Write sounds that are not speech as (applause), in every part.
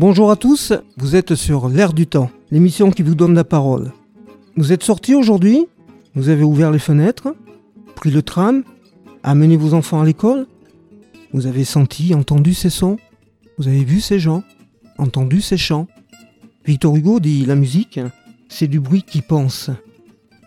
Bonjour à tous, vous êtes sur L'air du temps, l'émission qui vous donne la parole. Vous êtes sortis aujourd'hui, vous avez ouvert les fenêtres, pris le tram, amené vos enfants à l'école, vous avez senti, entendu ces sons, vous avez vu ces gens, entendu ces chants. Victor Hugo dit la musique, c'est du bruit qui pense.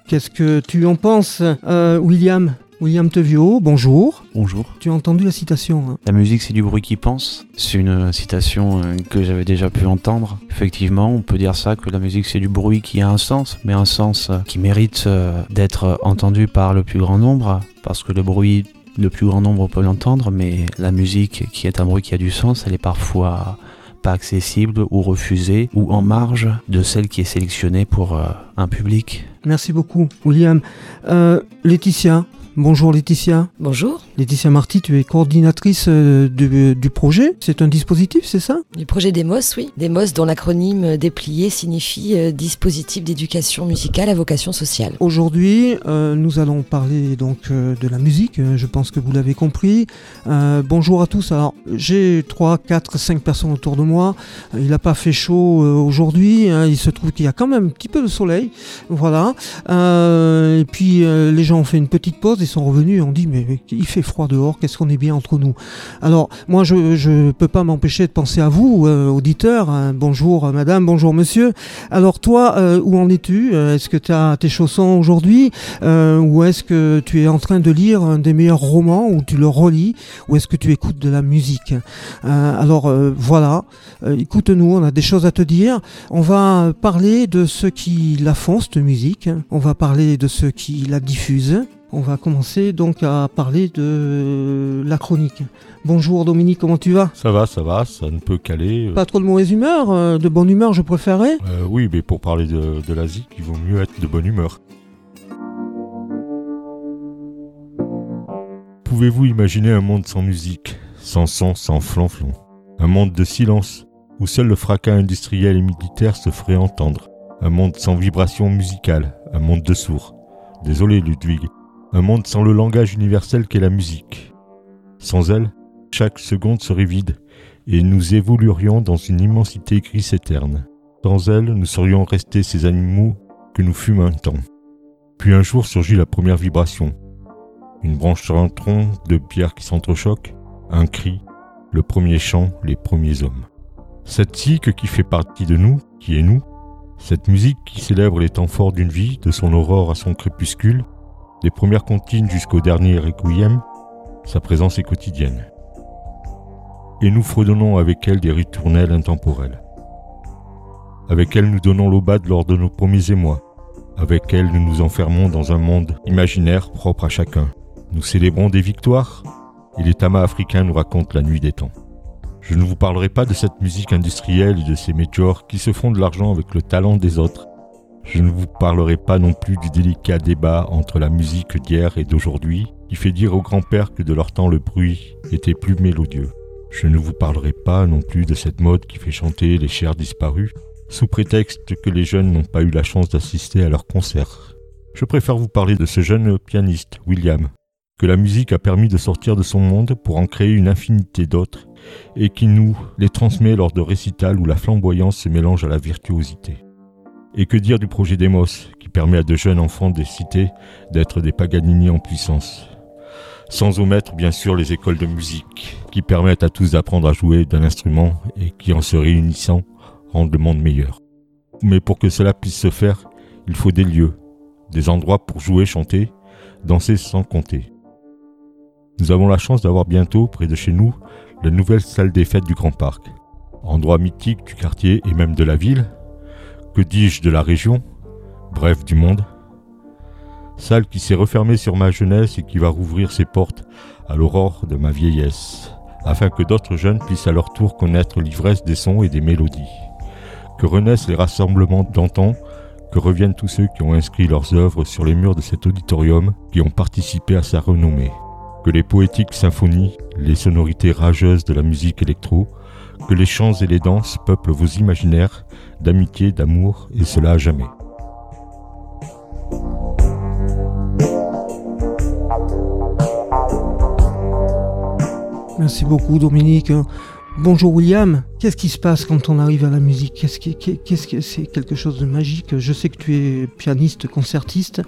Qu'est-ce que tu en penses, euh, William? William Tevio, bonjour. Bonjour. Tu as entendu la citation hein La musique, c'est du bruit qui pense. C'est une euh, citation euh, que j'avais déjà pu entendre. Effectivement, on peut dire ça, que la musique, c'est du bruit qui a un sens, mais un sens euh, qui mérite d'être entendu par le plus grand nombre, parce que le bruit, le plus grand nombre peut l'entendre, mais la musique, qui est un bruit qui a du sens, elle est parfois pas accessible ou refusée ou en marge de celle qui est sélectionnée pour un public. Merci beaucoup, William. Laetitia, Bonjour Laetitia. Bonjour. Laetitia Marty, tu es coordinatrice euh, du, projet. C'est un dispositif, c'est ça? Du projet DEMOS, oui. DEMOS, dont l'acronyme déplié signifie euh, Dispositif d'éducation musicale à vocation sociale. Aujourd'hui, euh, nous allons parler donc de la musique. Je pense que vous l'avez compris. bonjour à tous. Alors, j'ai 3, 4, 5 personnes autour de moi. Il n'a pas fait chaud aujourd'hui. Hein. Il se trouve qu'il y a quand même un petit peu de soleil. Voilà. et puis, les gens ont fait une petite pause ils sont revenus et ont dit mais, il fait froid dehors, qu'est-ce qu'on est bien entre nous? Alors moi je ne peux pas m'empêcher de penser à vous, euh, auditeurs. Hein. bonjour euh, madame, bonjour monsieur. Alors toi, euh, où en es-tu? Est-ce que tu as tes chaussons aujourd'hui? Ou est-ce que tu es en train de lire un des meilleurs romans ou tu le relis? Ou est-ce que tu écoutes de la musique? Alors voilà, écoute-nous, on a des choses à te dire. On va parler de ceux qui la font, cette musique. On va parler de ceux qui la diffusent. On va commencer donc à parler de la chronique. Bonjour Dominique, comment tu vas? Ça va, ça va, ça ne peut qu'aller. Pas trop de mauvaise humeur, euh, de bonne humeur je préférerais euh, Oui, mais pour parler de, de l'Asie, il vaut mieux être de bonne humeur. Pouvez-vous imaginer un monde sans musique, sans son, sans flanflon? Un monde de silence, où seul le fracas industriel et militaire se ferait entendre Un monde sans vibration musicale, un monde de sourds. Désolé Ludwig, un monde sans le langage universel qu'est la musique. Sans elle, chaque seconde serait vide, et nous évoluerions dans une immensité grise éterne. Sans elle, nous serions restés ces animaux que nous fûmes un temps. Puis un jour surgit la première vibration. Une branche sur un tronc, de pierres qui s'entrechoquent, un cri, le premier chant, les premiers hommes. Cette cycle qui fait partie de nous, qui est nous, cette musique qui célèbre les temps forts d'une vie, de son aurore à son crépuscule, des premières comptines jusqu'au dernier requiem, sa présence est quotidienne. Et nous fredonnons avec elle des ritournelles intemporels. Avec elle nous donnons l'aubade lors de nos premiers émois. Avec elle nous nous enfermons dans un monde imaginaire propre à chacun. Nous célébrons des victoires et les tamas africains nous racontent la nuit des temps. Je ne vous parlerai pas de cette musique industrielle et de ces méjors qui se font de l'argent avec le talent des autres je ne vous parlerai pas non plus du délicat débat entre la musique d'hier et d'aujourd'hui, qui fait dire aux grands-pères que de leur temps le bruit était plus mélodieux. Je ne vous parlerai pas non plus de cette mode qui fait chanter les chers disparus, sous prétexte que les jeunes n'ont pas eu la chance d'assister à leur concert. Je préfère vous parler de ce jeune pianiste, William, que la musique a permis de sortir de son monde pour en créer une infinité d'autres, et qui nous les transmet lors de récitals où la flamboyance se mélange à la virtuosité. Et que dire du projet Demos, qui permet à de jeunes enfants des cités d'être des Paganini en puissance? Sans omettre bien sûr les écoles de musique, qui permettent à tous d'apprendre à jouer d'un instrument et qui en se réunissant rendent le monde meilleur. Mais pour que cela puisse se faire, il faut des lieux, des endroits pour jouer, chanter, danser sans compter. Nous avons la chance d'avoir bientôt, près de chez nous, la nouvelle salle des fêtes du Grand Parc. Endroit mythique du quartier et même de la ville, que dis-je de la région Bref, du monde Salle qui s'est refermée sur ma jeunesse et qui va rouvrir ses portes à l'aurore de ma vieillesse, afin que d'autres jeunes puissent à leur tour connaître l'ivresse des sons et des mélodies. Que renaissent les rassemblements d'antan, que reviennent tous ceux qui ont inscrit leurs œuvres sur les murs de cet auditorium, qui ont participé à sa renommée. Que les poétiques symphonies, les sonorités rageuses de la musique électro, que les chants et les danses peuplent vos imaginaires d'amitié, d'amour, et cela à jamais. Merci beaucoup Dominique. Bonjour William, qu'est-ce qui se passe quand on arrive à la musique Qu'est-ce que c'est quelque chose de magique Je sais que tu es pianiste, concertiste.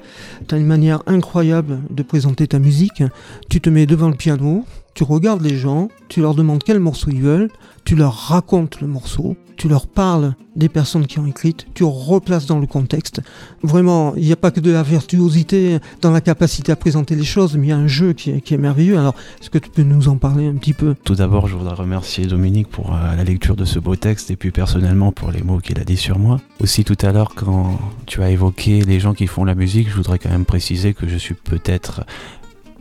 Tu as une manière incroyable de présenter ta musique. Tu te mets devant le piano, tu regardes les gens, tu leur demandes quel morceau ils veulent, tu leur racontes le morceau, tu leur parles des personnes qui ont écrites, tu replaces dans le contexte. Vraiment, il n'y a pas que de la virtuosité dans la capacité à présenter les choses, mais il y a un jeu qui est, merveilleux. Alors, est-ce que tu peux nous en parler un petit peu? Tout d'abord, je voudrais remercier Dominique pour euh, la lecture de ce beau texte et puis personnellement pour les mots qu'il a dit sur moi. Aussi tout à l'heure, quand tu as évoqué les gens qui font la musique, je voudrais quand même préciser que je suis peut-être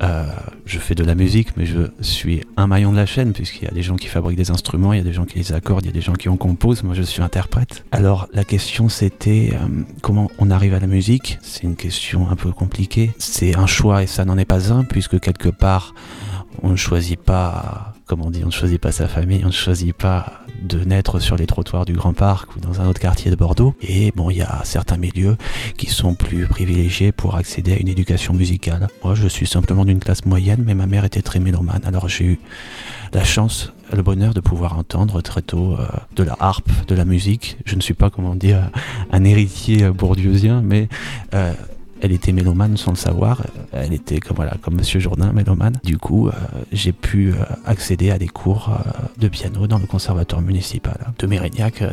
euh, je fais de la musique, mais je suis un maillon de la chaîne, puisqu'il y a des gens qui fabriquent des instruments, il y a des gens qui les accordent, il y a des gens qui en composent, moi je suis interprète. Alors la question c'était euh, comment on arrive à la musique? C'est une question un peu compliquée. C'est un choix et ça n'en est pas un, puisque quelque part on ne choisit pas, comme on dit, on ne choisit pas sa famille, on ne choisit pas de naître sur les trottoirs du Grand Parc ou dans un autre quartier de Bordeaux. Et bon, il y a certains milieux qui sont plus privilégiés pour accéder à une éducation musicale. Moi, je suis simplement d'une classe moyenne, mais ma mère était très mélomane. Alors j'ai eu la chance, le bonheur de pouvoir entendre très tôt euh, de la harpe, de la musique. Je ne suis pas, comment dire, un héritier bourdieusien, mais euh, elle était mélomane sans le savoir. Elle était comme voilà comme Monsieur Jourdain mélomane. Du coup, euh, j'ai pu euh, accéder à des cours euh, de piano dans le conservatoire municipal de Mérignac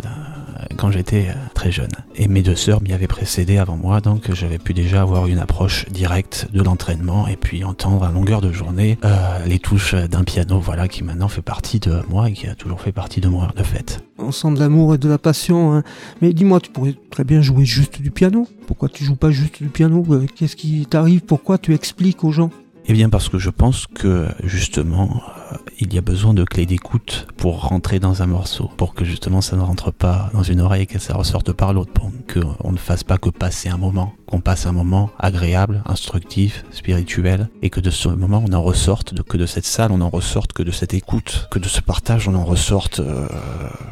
quand j'étais très jeune. Et mes deux sœurs m'y avaient précédé avant moi, donc j'avais pu déjà avoir une approche directe de l'entraînement et puis entendre à longueur de journée les touches d'un piano, voilà, qui maintenant fait partie de moi et qui a toujours fait partie de moi de fait. On sent de l'amour et de la passion, hein. mais dis-moi, tu pourrais très bien jouer juste du piano? Pourquoi tu joues pas juste du piano? Euh, Qu'est-ce qui t'arrive? Pourquoi tu expliques aux gens? Eh bien parce que je pense que justement euh, il y a besoin de clés d'écoute pour rentrer dans un morceau, pour que justement ça ne rentre pas dans une oreille que ça ressorte par l'autre, pour qu'on ne fasse pas que passer un moment, qu'on passe un moment agréable, instructif, spirituel, et que de ce moment on en ressorte, que de cette salle on en ressorte, que de cette écoute, que de ce partage on en ressorte euh,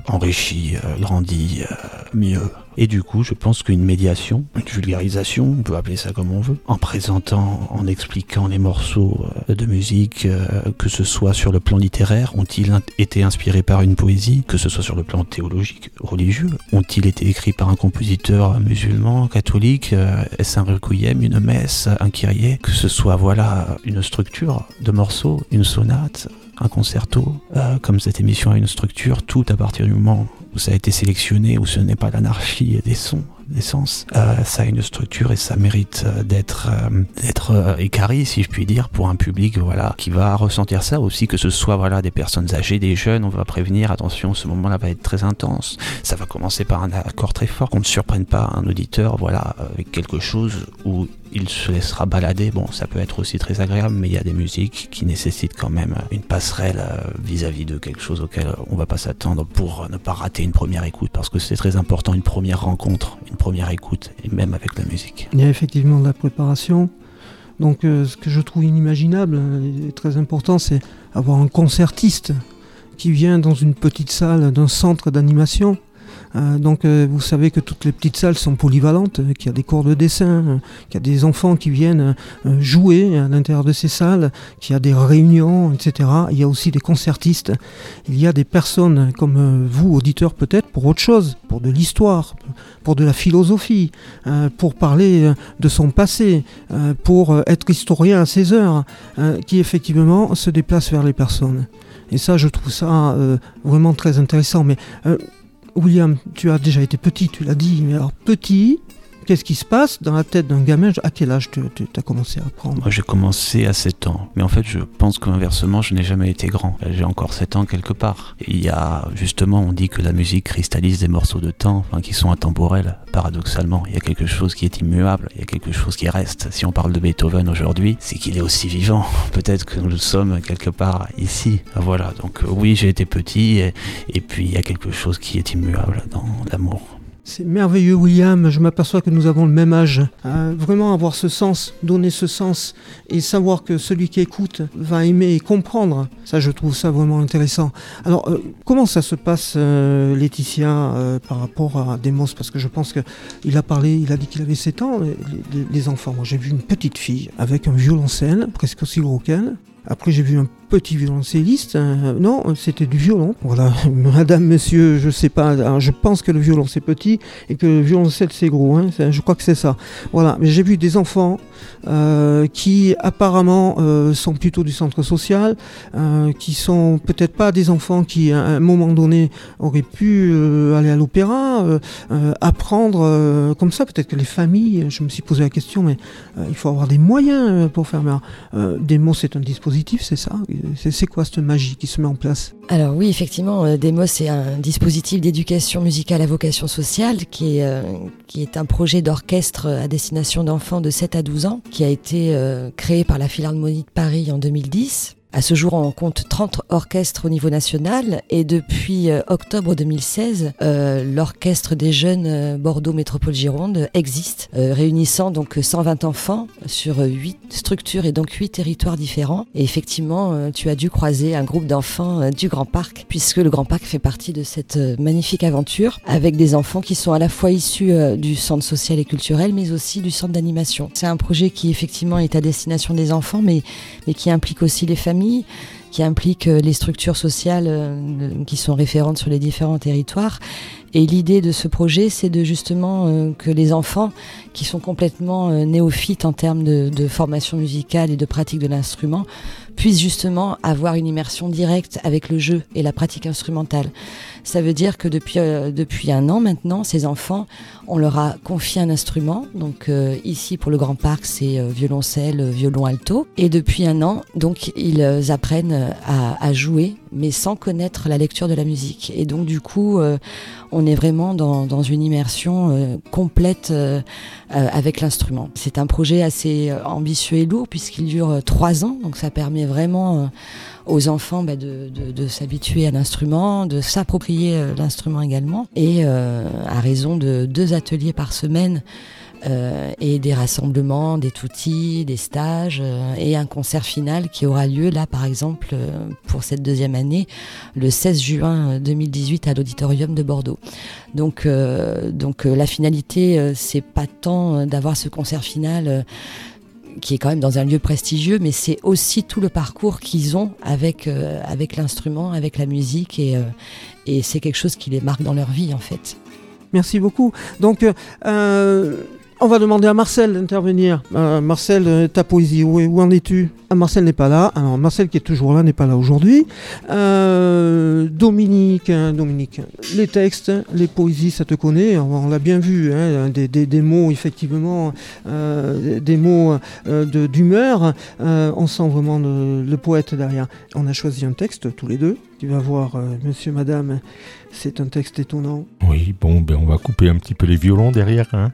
enrichi, grandi, mieux. Et du coup, je pense qu'une médiation, une vulgarisation, on peut appeler ça comme on veut, en présentant, en expliquant les morceaux euh, de musique, euh, que ce soit sur le plan littéraire, ont-ils été inspirés par une poésie, que ce soit sur le plan théologique, religieux, ont-ils été écrits par un compositeur musulman, catholique, euh, est-ce un requiem, une messe, un kyrie, que ce soit voilà une structure de morceaux, une sonate, un concerto, comme cette émission a une structure, tout à partir du moment où ça a été sélectionné, où ce n'est pas l'anarchie des sons, euh, ça a une structure et ça mérite euh, d'être euh, d'être écarré, si je puis dire, pour un public voilà qui va ressentir ça aussi, que ce soit voilà des personnes âgées, des jeunes, on va prévenir, attention, ce moment-là va être très intense. Ça va commencer par un accord très fort, qu'on ne surprenne pas un auditeur, voilà, avec quelque chose où il se laissera balader. Bon, ça peut être aussi très agréable, mais il y a des musiques qui nécessitent quand même une passerelle vis-à-vis -vis de quelque chose auquel on va pas s'attendre pour ne pas rater une première écoute, parce que c'est très important, une première rencontre, première écoute, et même avec la musique. Il y a effectivement de la préparation. Donc euh, ce que je trouve inimaginable et très important, c'est avoir un concertiste qui vient dans une petite salle d'un centre d'animation euh, donc euh, vous savez que toutes les petites salles sont polyvalentes, euh, qu'il y a des cours de dessin, qu'il y a des enfants qui viennent jouer à l'intérieur de ces salles, qu'il y a des réunions, etc. Il y a aussi des concertistes. Il y a des personnes comme vous, auditeurs peut-être, pour autre chose, pour de l'histoire, pour de la philosophie, pour parler de son passé, pour être historien à ses heures, qui effectivement se déplacent vers les personnes. Et ça, je trouve ça vraiment très intéressant. Mais William, tu as déjà été petit, tu l'as dit, mais alors petit, Qu'est-ce qui se passe dans la tête d'un gamin? À quel âge tu as commencé à apprendre? Moi j'ai commencé à 7 ans, mais en fait je pense qu'inversement je n'ai jamais été grand. J'ai encore 7 ans quelque part. il y a justement, on dit que la musique cristallise des morceaux de temps qui sont intemporels, paradoxalement. Il y a quelque chose qui est immuable, il y a quelque chose qui reste. Si on parle de Beethoven aujourd'hui, c'est qu'il est aussi vivant. (laughs) Peut-être que nous sommes quelque part ici. Voilà, donc euh, oui j'ai été petit et, et puis il y a quelque chose qui est immuable dans l'amour. C'est merveilleux, William. Je m'aperçois que nous avons le même âge. Euh, vraiment avoir ce sens, donner ce sens et savoir que celui qui écoute va aimer et comprendre. Ça, je trouve ça vraiment intéressant. Alors, euh, comment ça se passe, euh, Laetitia, par rapport à Demos Parce que je pense qu'il a parlé, il a dit qu'il avait 7 ans, les, enfants. Moi, j'ai vu une petite fille avec un violoncelle, presque aussi gros qu'elle. Après, j'ai vu un petit violoncelliste. Hein. non, c'était du violon. Voilà, (laughs) madame, monsieur, je sais pas. je pense que le violon c'est petit et que le violoncelle c'est gros. Hein. je crois que c'est ça. Voilà, mais j'ai vu des enfants euh, qui apparemment euh, sont plutôt du centre social, euh, qui sont peut-être pas des enfants qui à un moment donné auraient pu aller à l'opéra, apprendre comme ça. Peut-être que les familles, je me suis posé la question, mais il faut avoir des moyens pour faire. des mots, c'est un dispositif, c'est ça c'est quoi cette magie qui se met en place Alors oui, effectivement, euh, Demos c'est un dispositif d'éducation musicale à vocation sociale qui est, euh, un projet d'orchestre à destination d'enfants de 7 à 12 ans qui a été euh, créé par la Philharmonie de Paris en 2010 à ce jour, on compte 30 orchestres au niveau national et depuis euh, octobre 2016, euh, l'orchestre des jeunes euh, Bordeaux Métropole Gironde existe, réunissant donc 120 enfants sur 8 structures et donc 8 territoires différents. Et effectivement, tu as dû croiser un groupe d'enfants du Grand Parc, puisque le Grand Parc fait partie de cette magnifique aventure, avec des enfants qui sont à la fois issus du centre social et culturel, mais aussi du centre d'animation. C'est un projet qui effectivement est à destination des enfants, mais, mais qui implique aussi les familles qui implique euh, les structures sociales euh, qui sont référentes sur les différents territoires. Et l'idée de ce projet, c'est de justement euh, que les enfants qui sont complètement néophytes en termes de, formation musicale et de pratique de l'instrument puissent justement avoir une immersion directe avec le jeu et la pratique instrumentale. Ça veut dire que depuis, depuis un an maintenant, ces enfants, on leur a confié un instrument. Donc ici pour le Grand Parc, c'est violoncelle, violon alto. Et depuis un an, donc ils apprennent à, jouer, mais sans connaître la lecture de la musique. Et donc du coup, euh, on est vraiment dans, une immersion euh, complète euh, avec l'instrument. C'est un projet assez ambitieux et lourd puisqu'il dure trois ans, donc ça permet vraiment aux enfants bah, de, s'habituer à l'instrument, de s'approprier l'instrument également, et à raison de deux ateliers par semaine euh, et des rassemblements, des toutis, des stages euh, et un concert final qui aura lieu là par exemple euh, pour cette deuxième année le 16 juin 2018 à l'auditorium de Bordeaux. Donc, donc la finalité c'est pas tant d'avoir ce concert final qui est quand même dans un lieu prestigieux, mais c'est aussi tout le parcours qu'ils ont avec, avec l'instrument, avec la musique, et, et c'est quelque chose qui les marque dans leur vie en fait. Merci beaucoup. Donc, on va demander à Marcel d'intervenir. Euh, Marcel, euh, ta poésie, où, en es-tu? Ah, Marcel n'est pas là. Alors Marcel qui est toujours là n'est pas là aujourd'hui. Euh, Dominique, hein, Dominique, les textes, les poésies, ça te connaît. On, l'a bien vu, hein, des, mots effectivement, des mots d'humeur. on sent vraiment le, poète derrière. On a choisi un texte tous les deux. Tu vas voir, monsieur, madame, c'est un texte étonnant. Oui, bon, ben on va couper un petit peu les violons derrière. Hein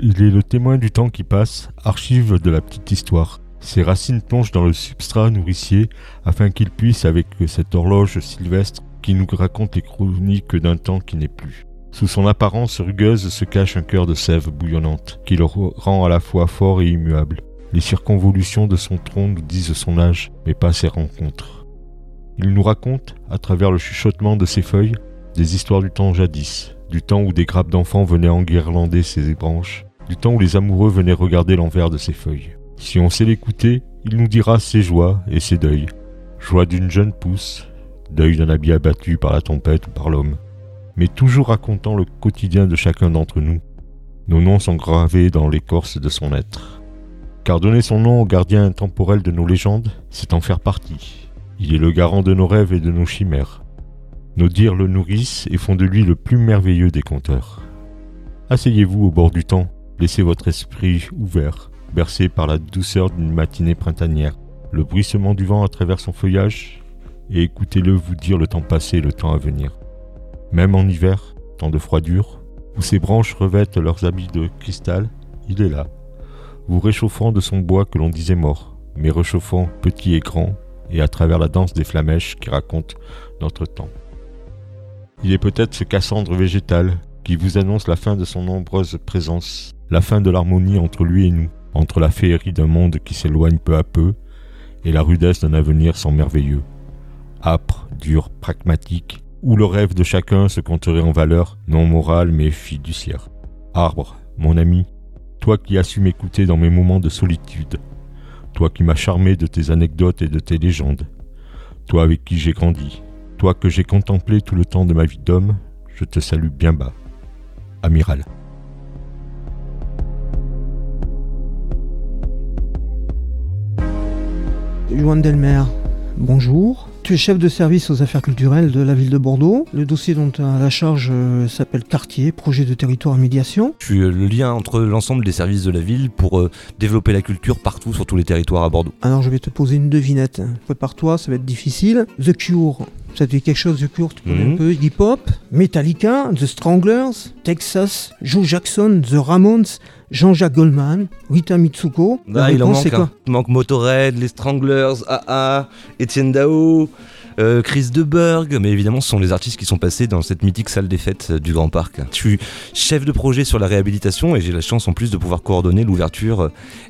Il est le témoin du temps qui passe, archive de la petite histoire. Ses racines plongent dans le substrat nourricier afin qu'il puisse, avec cette horloge sylvestre, qui nous raconte les chroniques d'un temps qui n'est plus. Sous son apparence rugueuse se cache un cœur de sève bouillonnante, qui le rend à la fois fort et immuable. Les circonvolutions de son tronc nous disent son âge, mais pas ses rencontres. Il nous raconte, à travers le chuchotement de ses feuilles, des histoires du temps jadis, du temps où des grappes d'enfants venaient enguirlander ses branches, du temps où les amoureux venaient regarder l'envers de ses feuilles. Si on sait l'écouter, il nous dira ses joies et ses deuils. Joie d'une jeune pousse, deuil d'un habit abattu par la tempête ou par l'homme, mais toujours racontant le quotidien de chacun d'entre nous. Nos noms sont gravés dans l'écorce de son être. Car donner son nom au gardien intemporel de nos légendes, c'est en faire partie. Il est le garant de nos rêves et de nos chimères. Nos dires le nourrissent et font de lui le plus merveilleux des conteurs. Asseyez-vous au bord du temps, laissez votre esprit ouvert, bercé par la douceur d'une matinée printanière, le bruissement du vent à travers son feuillage, et écoutez-le vous dire le temps passé et le temps à venir. Même en hiver, temps de froidure, où ses branches revêtent leurs habits de cristal, il est là, vous réchauffant de son bois que l'on disait mort, mais réchauffant petit et grand, et à travers la danse des flamèches qui raconte notre temps. Il est peut-être ce Cassandre végétal qui vous annonce la fin de son nombreuse présence, la fin de l'harmonie entre lui et nous, entre la féerie d'un monde qui s'éloigne peu à peu et la rudesse d'un avenir sans merveilleux, âpre, dur, pragmatique, où le rêve de chacun se compterait en valeur non morale mais fiduciaire. Arbre, mon ami, toi qui as su m'écouter dans mes moments de solitude, toi qui m'as charmé de tes anecdotes et de tes légendes, toi avec qui j'ai grandi, toi que j'ai contemplé tout le temps de ma vie d'homme, je te salue bien bas. Amiral. Johan Delmer, bonjour. Tu es chef de service aux affaires culturelles de la ville de Bordeaux. Le dossier dont tu as la charge euh, s'appelle Quartier, projet de territoire et médiation. Je suis euh, le lien entre l'ensemble des services de la ville pour euh, développer la culture partout sur tous les territoires à Bordeaux. Alors je vais te poser une devinette. Prépare-toi, ça va être difficile. The Cure, ça te dit quelque chose, Cure Tu connais Mhm. un peu Hip-Hop, Metallica, The Stranglers, Texas, Joe Jackson, The Ramones, Jean-Jacques Goldman, Rita Mitsuko. Ah, il en manque. c'est quoi hein. Il manque Motorhead, les Stranglers, AA, Étienne Dao, euh, Chris Deberg, mais évidemment ce sont les artistes qui sont passés dans cette mythique salle des fêtes euh, du Grand Parc. Je suis chef de projet sur la réhabilitation et j'ai la chance en plus de pouvoir coordonner l'ouverture euh,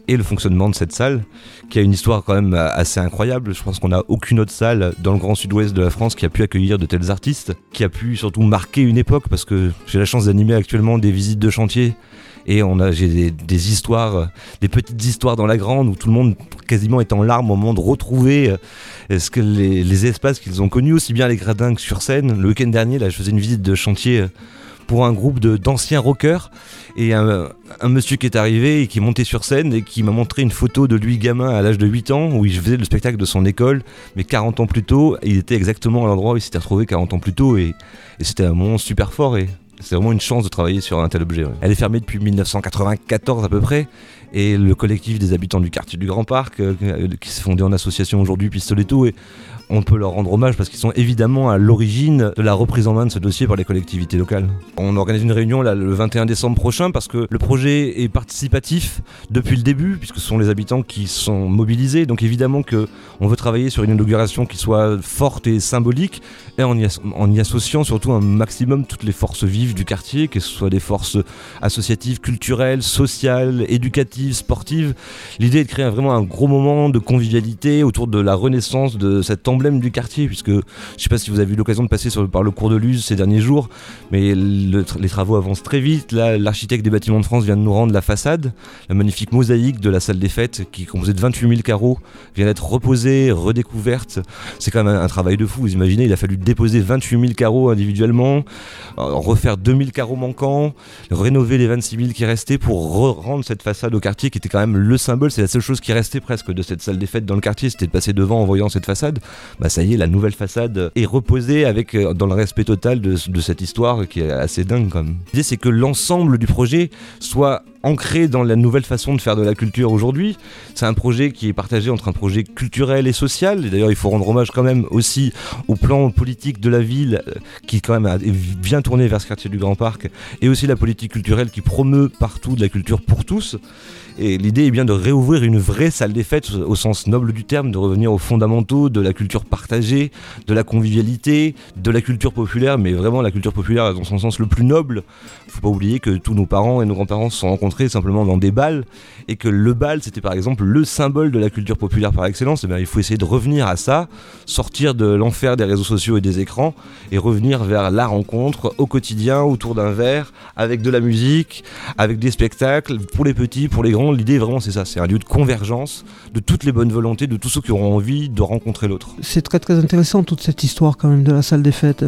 et le fonctionnement de cette salle qui a une histoire quand même assez incroyable. Je pense qu'on n'a aucune autre salle dans le grand sud-ouest de la France qui a pu accueillir de tels artistes, qui a pu surtout marquer une époque parce que j'ai la chance d'animer actuellement des visites de chantier et on a j'ai des, histoires, euh, des petites histoires dans la grande où tout le monde quasiment est en larmes au moment de retrouver euh, les, espaces qu'ils ont connus, aussi bien les gradins que sur scène. Le week-end dernier, là, je faisais une visite de chantier euh, pour un groupe de- d'anciens rockers. Et un, monsieur qui est arrivé et qui est monté sur scène et qui m'a montré une photo de lui gamin à l'âge de 8 ans où il faisait le spectacle de son école. Mais 40 ans plus tôt il était exactement à l'endroit où il s'était retrouvé 40 ans plus tôt. Et, c'était un moment super fort c'est vraiment une chance de travailler sur un tel objet. Elle est fermée depuis 1994 à peu près et le collectif des habitants du quartier du Grand Parc euh, qui s'est fondé en association aujourd'hui Pistoletto et on peut leur rendre hommage parce qu'ils sont évidemment à l'origine de la reprise en main de ce dossier par les collectivités locales. On organise une réunion le 21 décembre prochain parce que le projet est participatif depuis le début puisque ce sont les habitants qui sont mobilisés. Donc évidemment que on veut travailler sur une inauguration qui soit forte et symbolique et en y, associant surtout un maximum toutes les forces vives du quartier, que ce soit des forces associatives, culturelles, sociales, éducatives, sportives. L'idée est de créer vraiment un gros moment de convivialité autour de la renaissance de cet emblème du quartier, puisque je sais pas si vous avez eu l'occasion de passer par le cours de Luz ces derniers jours, mais le- les travaux avancent très vite. Là, l'architecte des bâtiments de France vient de nous rendre la façade, la magnifique mosaïque de la salle des fêtes, qui est de 28 000 carreaux, vient d'être reposée, redécouverte. C'est quand même un, travail de fou. Vous imaginez, il a fallu déposer 28 000 carreaux individuellement, refaire 2000 carreaux manquants, rénover les 26 000 qui restaient pour re- rendre cette façade au quartier qui était quand même le symbole. C'est la seule chose qui restait presque de cette salle des fêtes dans le quartier, c'était de passer devant en voyant cette façade. Bah ça y est, la nouvelle façade est reposée avec euh, dans le respect total de, cette histoire qui est assez dingue quand même. L'idée c'est que l'ensemble du projet soit ancré dans la nouvelle façon de faire de la culture aujourd'hui. C'est un projet qui est partagé entre un projet culturel et social. D'ailleurs, il faut rendre hommage quand même aussi au plan politique de la ville euh, qui quand même est bien tourné vers ce quartier du Grand Parc et aussi la politique culturelle qui promeut partout de la culture pour tous. Et l'idée est bien de réouvrir une vraie salle des fêtes au sens noble du terme, de revenir aux fondamentaux de la culture partagée, de la convivialité, de la culture populaire, mais vraiment la culture populaire dans son sens le plus noble. Faut pas oublier que tous nos parents et nos grands-parents se sont rencontrés simplement dans des balles et que le bal c'était par exemple le symbole de la culture populaire par excellence. Et bien, il faut essayer de revenir à ça, sortir de l'enfer des réseaux sociaux et des écrans et revenir vers la rencontre au quotidien autour d'un verre avec de la musique, avec des spectacles pour les petits, pour les grands. L'idée vraiment c'est ça, c'est un lieu de convergence de toutes les bonnes volontés, de tous ceux qui auront envie de rencontrer l'autre. C'est très très intéressant toute cette histoire quand même de la salle des fêtes.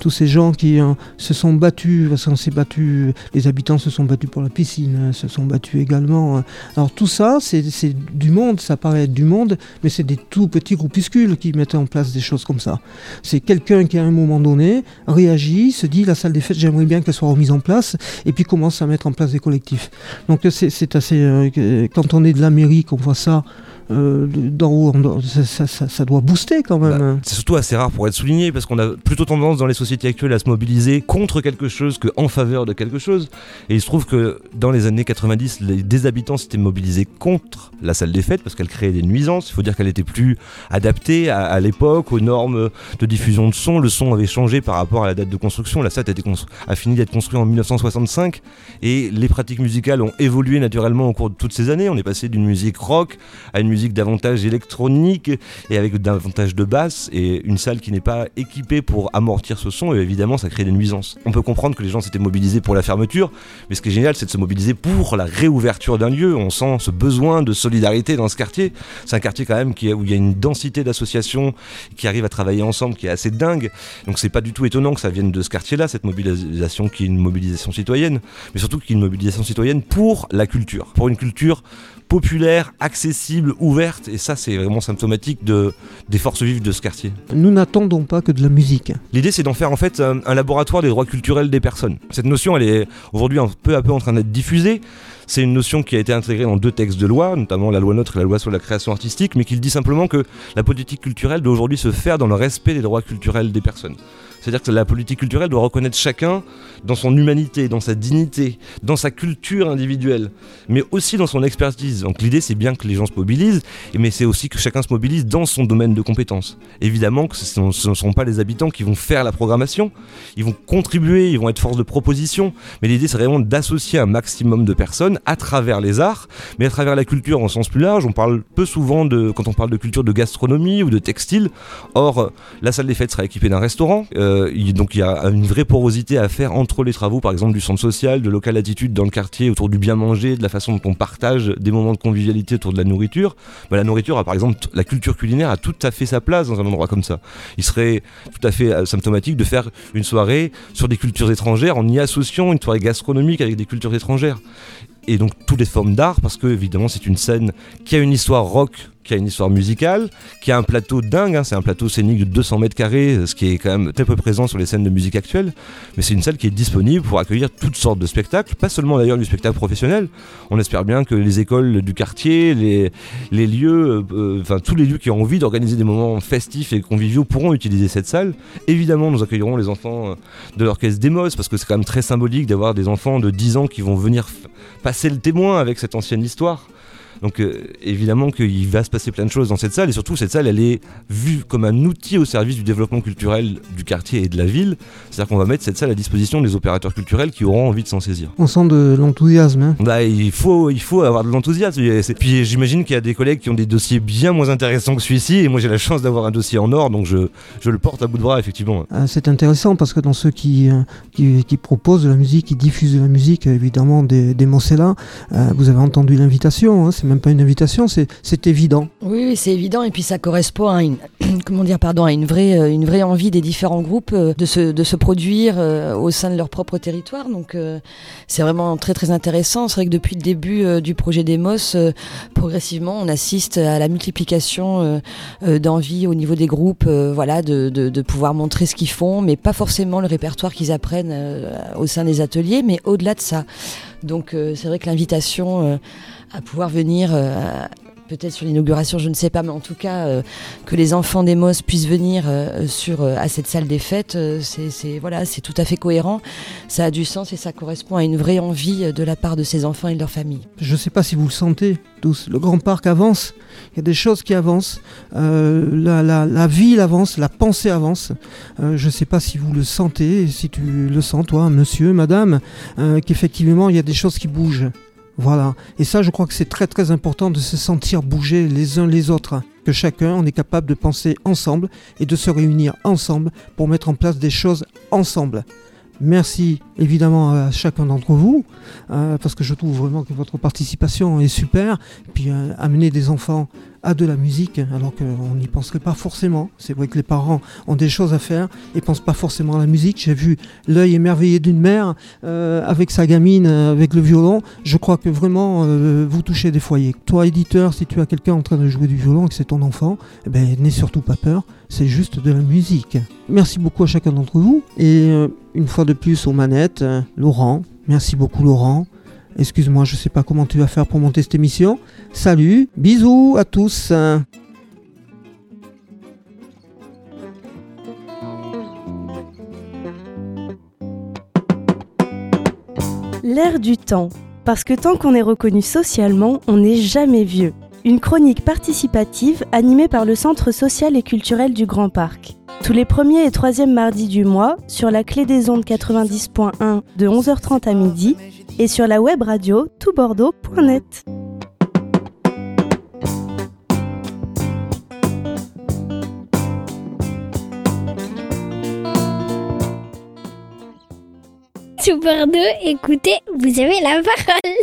Tous ces gens qui euh, se sont battus, parce qu'on s'est battus, les habitants se sont battus pour la piscine, hein, se sont battus également. Hein. Alors tout ça, c'est du monde, ça paraît être du monde, mais c'est des tout petits groupuscules qui mettent en place des choses comme ça. C'est quelqu'un qui à un moment donné réagit, se dit la salle des fêtes, j'aimerais bien qu'elle soit remise en place, et puis commence à mettre en place des collectifs. Donc c'est assez... Euh, quand on est de l'Amérique, on voit ça euh, ça, doit booster quand même. Bah, c'est surtout assez rare pour être souligné parce qu'on a plutôt tendance dans les sociétés actuelles à se mobiliser contre quelque chose que en faveur de quelque chose. Et il se trouve que dans les années 90, les, habitants s'étaient mobilisés contre la salle des fêtes parce qu'elle créait des nuisances. Il faut dire qu'elle était plus adaptée à, l'époque, aux normes de diffusion de son. Le son avait changé par rapport à la date de construction. La salle a fini d'être construite en 1965 et les pratiques musicales ont évolué naturellement au cours de toutes ces années. On est passé d'une musique rock à une musique davantage électronique et avec davantage de basse et une salle qui n'est pas équipée pour amortir ce son et évidemment ça crée des nuisances. On peut comprendre que les gens s'étaient mobilisés pour la fermeture, mais ce qui est génial c'est de se mobiliser pour la réouverture d'un lieu. On sent ce besoin de solidarité dans ce quartier. C'est un quartier quand même où il y a une densité d'associations qui arrivent à travailler ensemble qui est assez dingue. Donc c'est pas du tout étonnant que ça vienne de ce quartier-là, cette mobilisation qui est une mobilisation citoyenne, mais surtout qui est une mobilisation citoyenne pour la culture, pour une culture populaire, accessible, ouverte, et ça c'est vraiment symptomatique de, des forces vives de ce quartier. Nous n'attendons pas que de la musique. L'idée c'est d'en faire en fait un, laboratoire des droits culturels des personnes. Cette notion elle est aujourd'hui peu à peu en train d'être diffusée. C'est une notion qui a été intégrée dans deux textes de loi, notamment la loi NOTRe et la loi sur la création artistique, mais qui dit simplement que la politique culturelle doit aujourd'hui se faire dans le respect des droits culturels des personnes. C'est-à-dire que la politique culturelle doit reconnaître chacun dans son humanité, dans sa dignité, dans sa culture individuelle, mais aussi dans son expertise. Donc l'idée, c'est bien que les gens se mobilisent, mais c'est aussi que chacun se mobilise dans son domaine de compétences. Évidemment que ce ne sont pas les habitants qui vont faire la programmation, ils vont contribuer, ils vont être force de proposition, mais l'idée, c'est vraiment d'associer un maximum de personnes à travers les arts, mais à travers la culture en sens plus large. On parle peu souvent de, quand on parle de culture de gastronomie ou de textile. Or, la salle des fêtes sera équipée d'un restaurant. Euh, euh, donc il y a une vraie porosité à faire entre les travaux, par exemple du centre social, de local attitude dans le quartier autour du bien manger, de la façon dont on partage des moments de convivialité autour de la nourriture. Bah, la nourriture, par exemple, la culture culinaire a tout à fait sa place dans un endroit comme ça. Il serait tout à fait euh, symptomatique de faire une soirée sur des cultures étrangères en y associant une soirée gastronomique avec des cultures étrangères et donc toutes les formes d'art parce que évidemment c'est une scène qui a une histoire rock qui a une histoire musicale, qui a un plateau dingue, hein, c'est un plateau scénique de 200 mètres carrés, ce qui est quand même très peu présent sur les scènes de musique actuelles, mais c'est une salle qui est disponible pour accueillir toutes sortes de spectacles, pas seulement d'ailleurs du spectacle professionnel, on espère bien que les écoles du quartier, les, les lieux, euh, enfin tous les lieux qui ont envie d'organiser des moments festifs et conviviaux pourront utiliser cette salle. Évidemment, nous accueillerons les enfants euh, de l'orchestre Demos, parce que c'est quand même très symbolique d'avoir des enfants de 10 ans qui vont venir passer le témoin avec cette ancienne histoire. Donc euh, évidemment qu'il va se passer plein de choses dans cette salle et surtout cette salle elle est vue comme un outil au service du développement culturel du quartier et de la ville. C'est-à-dire qu'on va mettre cette salle à disposition des opérateurs culturels qui auront envie de s'en saisir. On sent de l'enthousiasme. Hein. bah, il, faut, il faut avoir de l'enthousiasme. Puis j'imagine qu'il y a des collègues qui ont des dossiers bien moins intéressants que celui-ci et moi j'ai la chance d'avoir un dossier en or donc je, je, le porte à bout de bras effectivement. Ah, c'est intéressant parce que dans ceux qui, euh, qui, qui, proposent de la musique, qui diffusent de la musique, évidemment des, des euh, vous avez entendu l'invitation, hein, c'est même pas une invitation, c'est évident. Oui, c'est évident et puis ça correspond à une, (clears throat) comment dire, pardon, à une vraie, euh, une vraie envie des différents groupes euh, de se, de se produire euh, au sein de leur propre territoire. Donc c'est vraiment très très intéressant. C'est vrai que depuis le début du projet Demos, progressivement, on assiste à la multiplication d'envie au niveau des groupes, voilà, de, de, de, pouvoir montrer ce qu'ils font, mais pas forcément le répertoire qu'ils apprennent au sein des ateliers, mais au-delà de ça. Donc c'est vrai que l'invitation à pouvoir venir euh, peut-être sur l'inauguration, je ne sais pas, mais en tout cas euh, que les enfants d'Emos puissent venir euh, sur à cette salle des fêtes, c'est voilà, tout à fait cohérent. Ça a du sens et ça correspond à une vraie envie de la part de ces enfants et de leur famille. Je ne sais pas si vous le sentez tous. Le grand parc avance. Il y a des choses qui avancent. La, la, la, ville avance, la pensée avance. je ne sais pas si vous le sentez, si tu le sens toi, monsieur, madame, qu'effectivement il y a des choses qui bougent. Voilà. Et ça, je crois que c'est très très important de se sentir bouger les uns les autres. Que chacun, on est capable de penser ensemble et de se réunir ensemble pour mettre en place des choses ensemble. Merci évidemment à chacun d'entre vous, euh, parce que je trouve vraiment que votre participation est super. Puis euh, amener des enfants à de la musique, alors qu'on n'y penserait pas forcément. C'est vrai que les parents ont des choses à faire et pensent pas forcément à la musique. J'ai vu l'œil émerveillé d'une mère euh, avec sa gamine, euh, avec le violon. Je crois que vraiment, euh, vous touchez des foyers. Toi, éditeur, si tu as quelqu'un en train de jouer du violon et que c'est ton enfant, eh ben, n'aie surtout pas peur. C'est juste de la musique. Merci beaucoup à chacun d'entre vous. Et une fois de plus aux manettes, Laurent. Merci beaucoup, Laurent. Excuse-moi, je sais pas comment tu vas faire pour monter cette émission. Salut, bisous à tous. L'air du temps. Parce que tant qu'on est reconnu socialement, on n'est jamais vieux. Une chronique participative animée par le Centre social et culturel du Grand Parc. Tous les premiers et troisièmes mardis du mois, sur la clé des ondes 90.1 de 11h30 à midi, et sur la web radio toutbordeaux.net. Tout Bordeaux, écoutez, vous avez la parole.